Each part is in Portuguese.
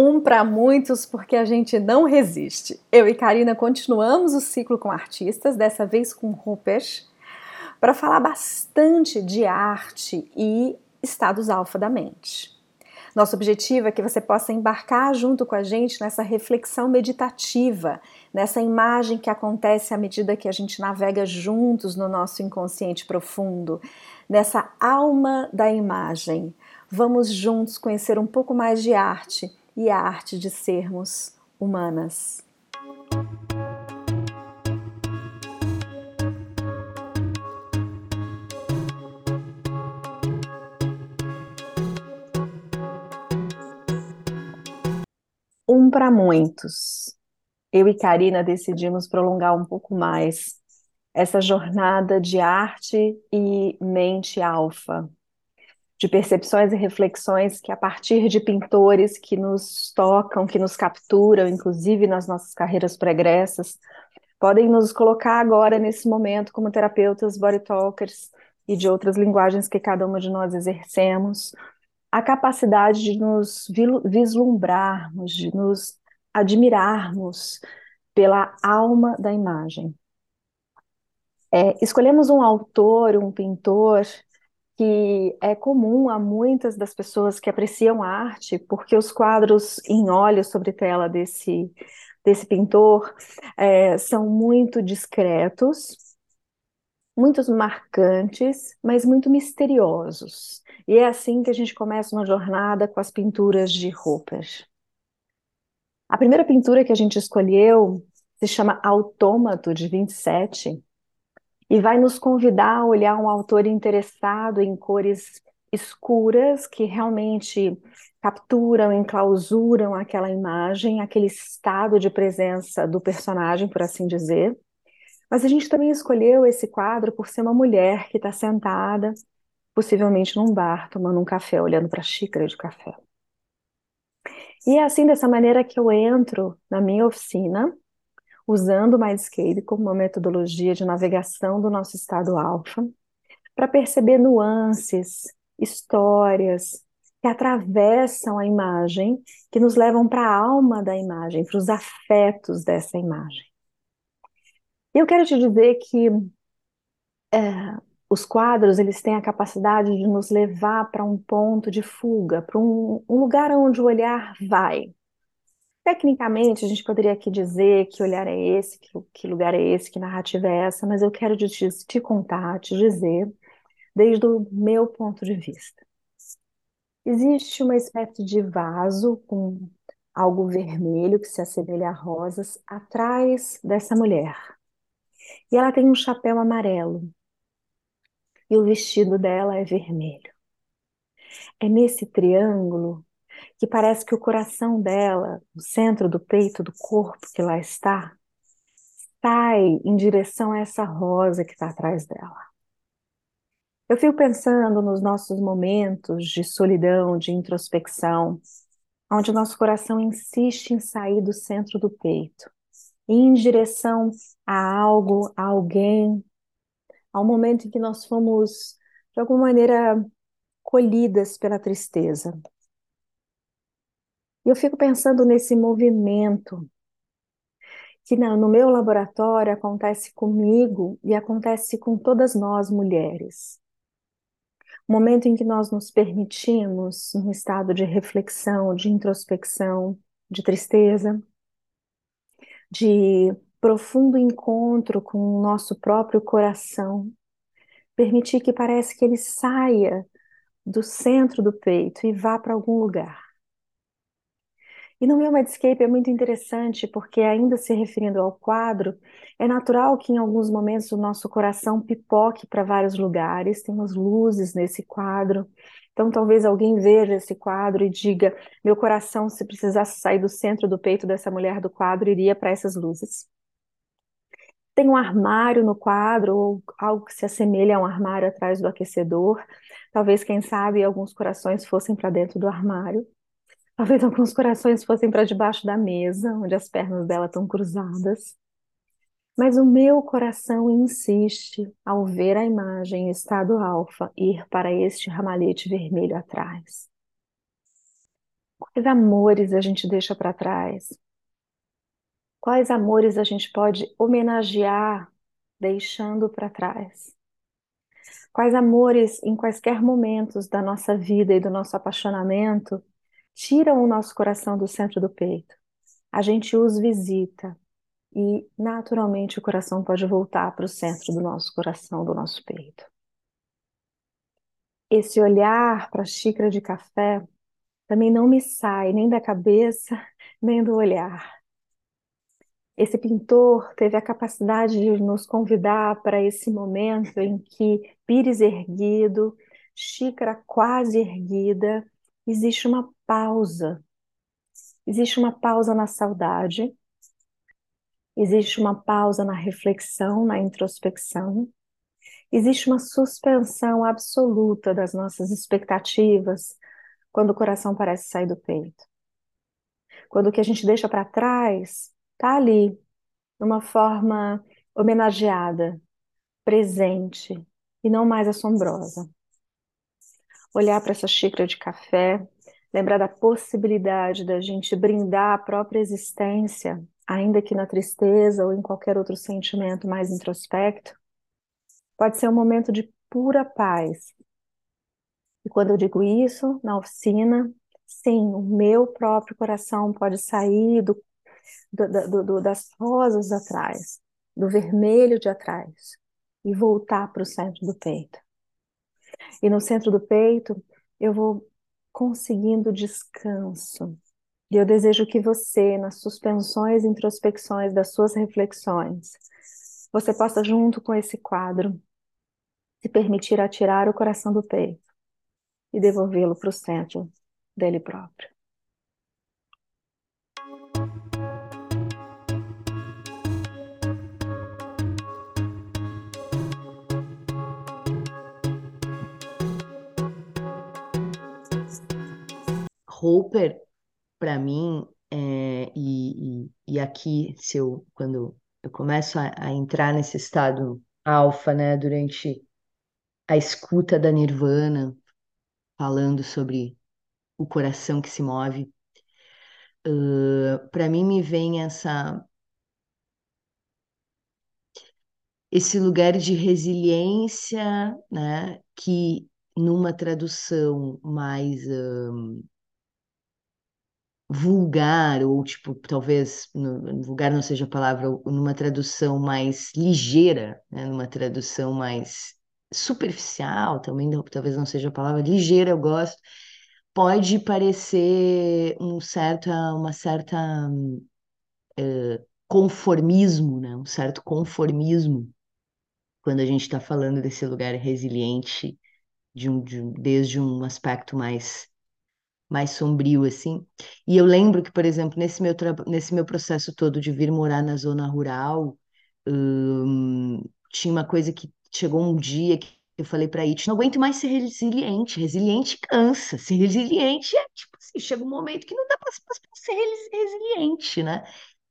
Um para muitos, porque a gente não resiste. Eu e Karina continuamos o ciclo com artistas, dessa vez com Rupert, para falar bastante de arte e estados alfa da mente. Nosso objetivo é que você possa embarcar junto com a gente nessa reflexão meditativa, nessa imagem que acontece à medida que a gente navega juntos no nosso inconsciente profundo, nessa alma da imagem. Vamos juntos conhecer um pouco mais de arte e a arte de sermos humanas. Um para muitos. Eu e Karina decidimos prolongar um pouco mais essa jornada de arte e mente alfa, de percepções e reflexões que, a partir de pintores que nos tocam, que nos capturam, inclusive nas nossas carreiras pregressas, podem nos colocar agora, nesse momento, como terapeutas body talkers e de outras linguagens que cada uma de nós exercemos, a capacidade de nos vislumbrarmos, de nos admirarmos pela alma da imagem. É, escolhemos um autor, um pintor, que é comum a muitas das pessoas que apreciam arte, porque os quadros em óleo sobre tela desse, desse pintor é, são muito discretos, muito marcantes, mas muito misteriosos. E é assim que a gente começa uma jornada com as pinturas de Hopper. A primeira pintura que a gente escolheu se chama Autômato, de 27, e vai nos convidar a olhar um autor interessado em cores escuras que realmente capturam, enclausuram aquela imagem, aquele estado de presença do personagem, por assim dizer. Mas a gente também escolheu esse quadro por ser uma mulher que está sentada possivelmente num bar, tomando um café, olhando para a xícara de café. E é assim, dessa maneira, que eu entro na minha oficina, usando o Mindscape como uma metodologia de navegação do nosso estado alfa, para perceber nuances, histórias que atravessam a imagem, que nos levam para a alma da imagem, para os afetos dessa imagem. Eu quero te dizer que é, os quadros eles têm a capacidade de nos levar para um ponto de fuga, para um, um, lugar onde o olhar vai. Tecnicamente, a gente poderia aqui dizer que olhar é esse, que, que lugar é esse, que narrativa é essa, mas eu quero te, te contar, te dizer, desde o meu ponto de vista. Existe uma espécie de vaso com algo vermelho que se assemelha a rosas atrás dessa mulher. E ela tem um chapéu amarelo e o vestido dela é vermelho. É nesse triângulo que parece que o coração dela, o centro do peito, do corpo que lá está, sai em direção a essa rosa que está atrás dela. Eu fico pensando nos nossos momentos de solidão, de introspecção, onde o nosso coração insiste em sair do centro do peito, em direção a algo, a alguém, ao momento em que nós fomos, de alguma maneira, colhidas pela tristeza. E eu fico pensando nesse movimento que no meu laboratório acontece comigo e acontece com todas nós mulheres. O momento em que nós nos permitimos um estado de reflexão, de introspecção, de tristeza, de profundo encontro com o nosso próprio coração, permitir que parece que ele saia do centro do peito e vá para algum lugar. E no meu Medscape é muito interessante porque, ainda se referindo ao quadro, é natural que em alguns momentos o nosso coração pipoque para vários lugares, temos luzes nesse quadro. Então, talvez alguém veja esse quadro e diga: meu coração, se precisasse sair do centro do peito dessa mulher do quadro, iria para essas luzes tem um armário no quadro, ou algo que se assemelha a um armário atrás do aquecedor. Talvez, quem sabe, alguns corações fossem para dentro do armário. Talvez alguns corações fossem para debaixo da mesa, onde as pernas dela estão cruzadas. Mas o meu coração insiste, ao ver a imagem em estado alfa, ir para este ramalhete vermelho atrás. Quais amores a gente deixa para trás? Quais amores a gente pode homenagear deixando para trás? Quais amores, em quaisquer momentos da nossa vida e do nosso apaixonamento, tiram o nosso coração do centro do peito? A gente os visita e, naturalmente, o coração pode voltar para o centro do nosso coração, do nosso peito. Esse olhar para a xícara de café também não me sai nem da cabeça, nem do olhar. Esse pintor teve a capacidade de nos convidar para esse momento em que, pires erguido, xícara quase erguida, existe uma pausa. Existe uma pausa na saudade, existe uma pausa na reflexão, na introspecção, existe uma suspensão absoluta das nossas expectativas quando o coração parece sair do peito. Quando o que a gente deixa para trás está ali, de uma forma homenageada, presente e não mais assombrosa. Olhar para essa xícara de café, lembrar da possibilidade da gente brindar a própria existência, ainda que na tristeza ou em qualquer outro sentimento mais introspecto, pode ser um momento de pura paz. E quando eu digo isso, na oficina, sim, o meu próprio coração pode sair do do, do, das rosas atrás, do vermelho de atrás, e voltar para o centro do peito. E no centro do peito, eu vou conseguindo descanso. E eu desejo que você, nas suspensões e introspecções das suas reflexões, você possa, junto com esse quadro, se permitir atirar o coração do peito e devolvê-lo para o centro dele próprio. Hopper, para mim, é, e, e, e, aqui, se eu, quando eu começo a, a entrar nesse estado alfa, né, durante a escuta da Nirvana, falando sobre o coração que se move, uh, para mim me vem essa esse lugar de resiliência, né, que numa tradução mais vulgar, ou tipo, talvez no, vulgar não seja a palavra, numa tradução mais ligeira, né? numa tradução mais superficial, também talvez não seja a palavra ligeira, eu gosto, pode parecer um certo, uma certa uh, conformismo, né? um certo conformismo, quando a gente está falando desse lugar resiliente, de um, de, desde um aspecto mais mais sombrio assim. E eu lembro que, por exemplo, nesse meu, nesse meu processo todo de vir morar na zona rural, hum, tinha uma coisa que chegou um dia que eu falei para It, não aguento mais ser resiliente, resiliente cansa, ser resiliente é tipo assim, chega um momento que não dá para ser resiliente, né?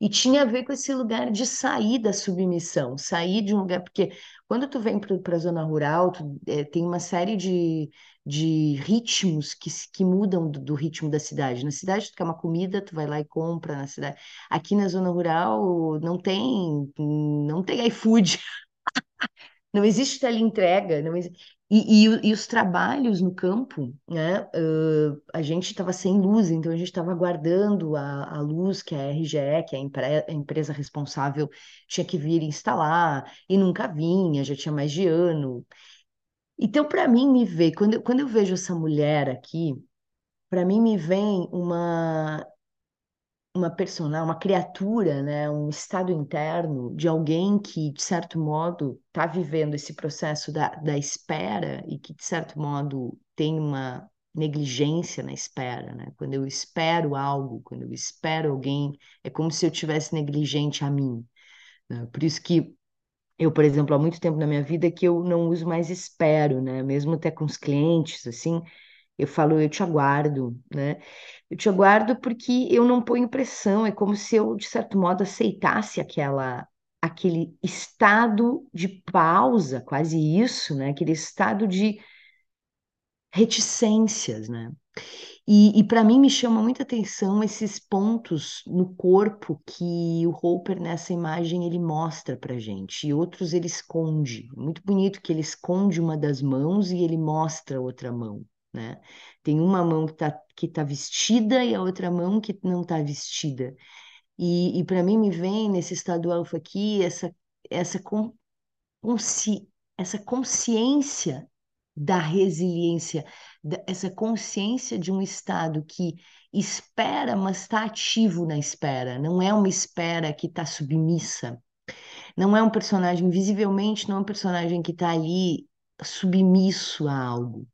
E tinha a ver com esse lugar de sair da submissão, sair de um lugar, porque quando tu vem para a zona rural, tu, é, tem uma série de, de ritmos que, que mudam do, do, ritmo da cidade. Na cidade, tu quer uma comida, tu vai lá e compra na cidade. Aqui na zona rural não tem, não tem iFood. Não existe teleentrega, não existe... E, e, e, os trabalhos no campo, né? Uh, a gente estava sem luz, então a gente estava aguardando a, a luz que a RGE, que é a, empre, a, empresa responsável, tinha que vir instalar, e nunca vinha, já tinha mais de ano. Então, para mim, me vê, quando, quando eu vejo essa mulher aqui, para mim me vem uma uma personagem, uma criatura, né, um estado interno de alguém que, de certo modo, está vivendo esse processo da, da espera e que, de certo modo, tem uma negligência na espera, né? Quando eu espero algo, quando eu espero alguém, é como se eu tivesse negligente a mim. Né? Por isso que eu, por exemplo, há muito tempo na minha vida que eu não uso mais espero, né? Mesmo até com os clientes, assim, eu falo, eu te aguardo, né? Eu te aguardo porque eu não ponho pressão, é como se eu, de certo modo, aceitasse aquela, aquele estado de pausa, quase isso, né? Aquele estado de reticências, né? E, e para mim me chama muita atenção esses pontos no corpo que o Hopper nessa imagem ele mostra para gente e outros ele esconde. Muito bonito que ele esconde uma das mãos e ele mostra a outra mão, né? Tem uma mão que está que tá vestida e a outra mão que não está vestida. E, e para mim me vem nesse estado alfa aqui essa essa consci, essa consciência da resiliência, essa consciência de um estado que espera, mas está ativo na espera, não é uma espera que está submissa, não é um personagem, visivelmente, não é um personagem que está ali submisso a algo.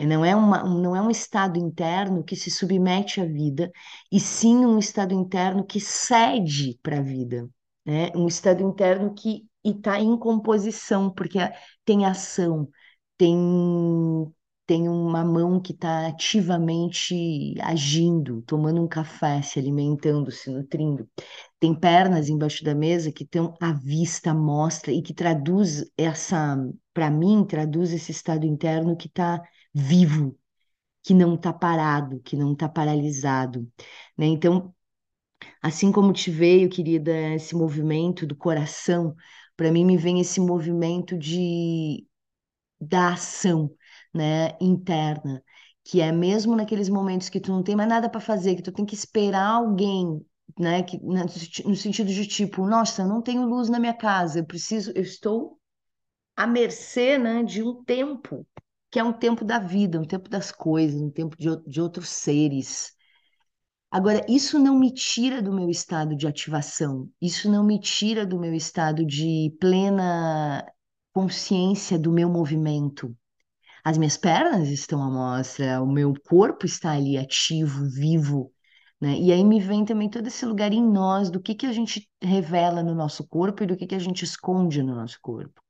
Não é, uma, não é um estado interno que se submete à vida, e sim um estado interno que cede para a vida. Né? Um estado interno que está em composição, porque tem ação, tem, tem uma mão que está ativamente agindo, tomando um café, se alimentando, se nutrindo. Tem pernas embaixo da mesa que estão à vista, mostra e que traduz essa, para mim, traduz esse estado interno que está vivo, que não está parado, que não está paralisado. Né? Então, assim como te veio, querida, esse movimento do coração, para mim me vem esse movimento de da ação, né, interna, que é mesmo naqueles momentos que tu não tem mais nada para fazer, que tu tem que esperar alguém, né, que no sentido de tipo, nossa, não tenho luz na minha casa, eu preciso, eu estou à mercê, né, de um tempo, que é um tempo da vida, um tempo das coisas, um tempo de, de outros seres. Agora, isso não me tira do meu estado de ativação, isso não me tira do meu estado de plena consciência do meu movimento. As minhas pernas estão à mostra, o meu corpo está ali ativo, vivo, né? E aí me vem também todo esse lugar em nós do que que a gente revela no nosso corpo e do que que a gente esconde no nosso corpo.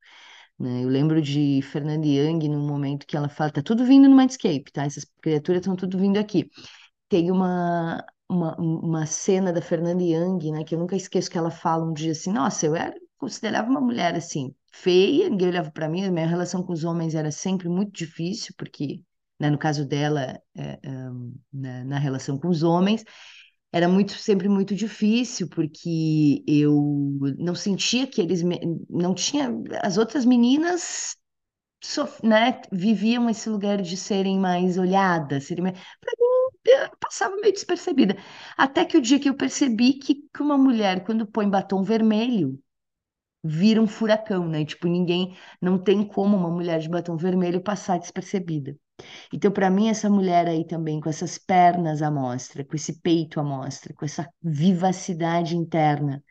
Né? Eu lembro de Fernanda Young num momento que ela fala, tá tudo vindo no Mindscape, tá? Essas criaturas estão tudo vindo aqui. Tem uma, uma, uma cena da Fernanda Young, né, que eu nunca esqueço que ela fala um dia assim, nossa, eu era, considerava uma mulher assim, feia, ninguém olhava para mim, a minha relação com os homens era sempre muito difícil, porque, né, no caso dela, é, é, na, na relação com os homens, era muito sempre muito difícil porque eu não sentia que eles me, não tinha as outras meninas sof, né, viviam esse lugar de serem mais olhadas, serem mais, para mim eu passava meio despercebida. Até que o dia que eu percebi que, que uma mulher quando põe batom vermelho vira um furacão, né? Tipo, ninguém, não tem como uma mulher de batom vermelho passar despercebida. Então, para mim, essa mulher aí também, com essas pernas à mostra, com esse peito à mostra, com essa vivacidade interna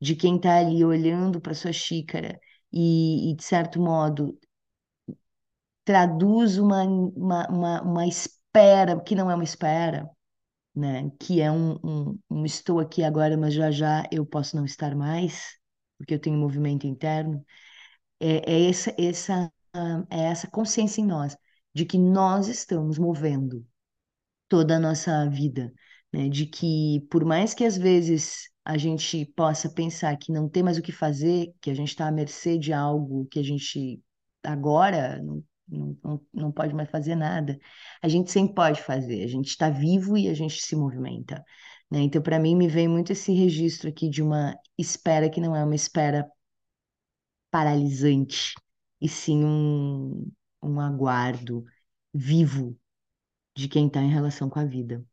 de quem está ali olhando para sua xícara e, e, de certo modo, traduz uma, uma, uma, uma espera, que não é uma espera, né? Que é um, um, um estou aqui agora, mas já já eu posso não estar mais porque eu tenho movimento interno, é, é essa, essa, é essa consciência em nós de que nós estamos movendo toda a nossa vida, né? De que por mais que às vezes a gente possa pensar que não tem mais o que fazer, que a gente está à mercê de algo que a gente agora não, não, não pode mais fazer nada, a gente sempre pode fazer, a gente está vivo e a gente se movimenta. Né? Então, para mim, me vem muito esse registro aqui de uma espera que não é uma espera paralisante, e sim um, um aguardo vivo de quem está em relação com a vida.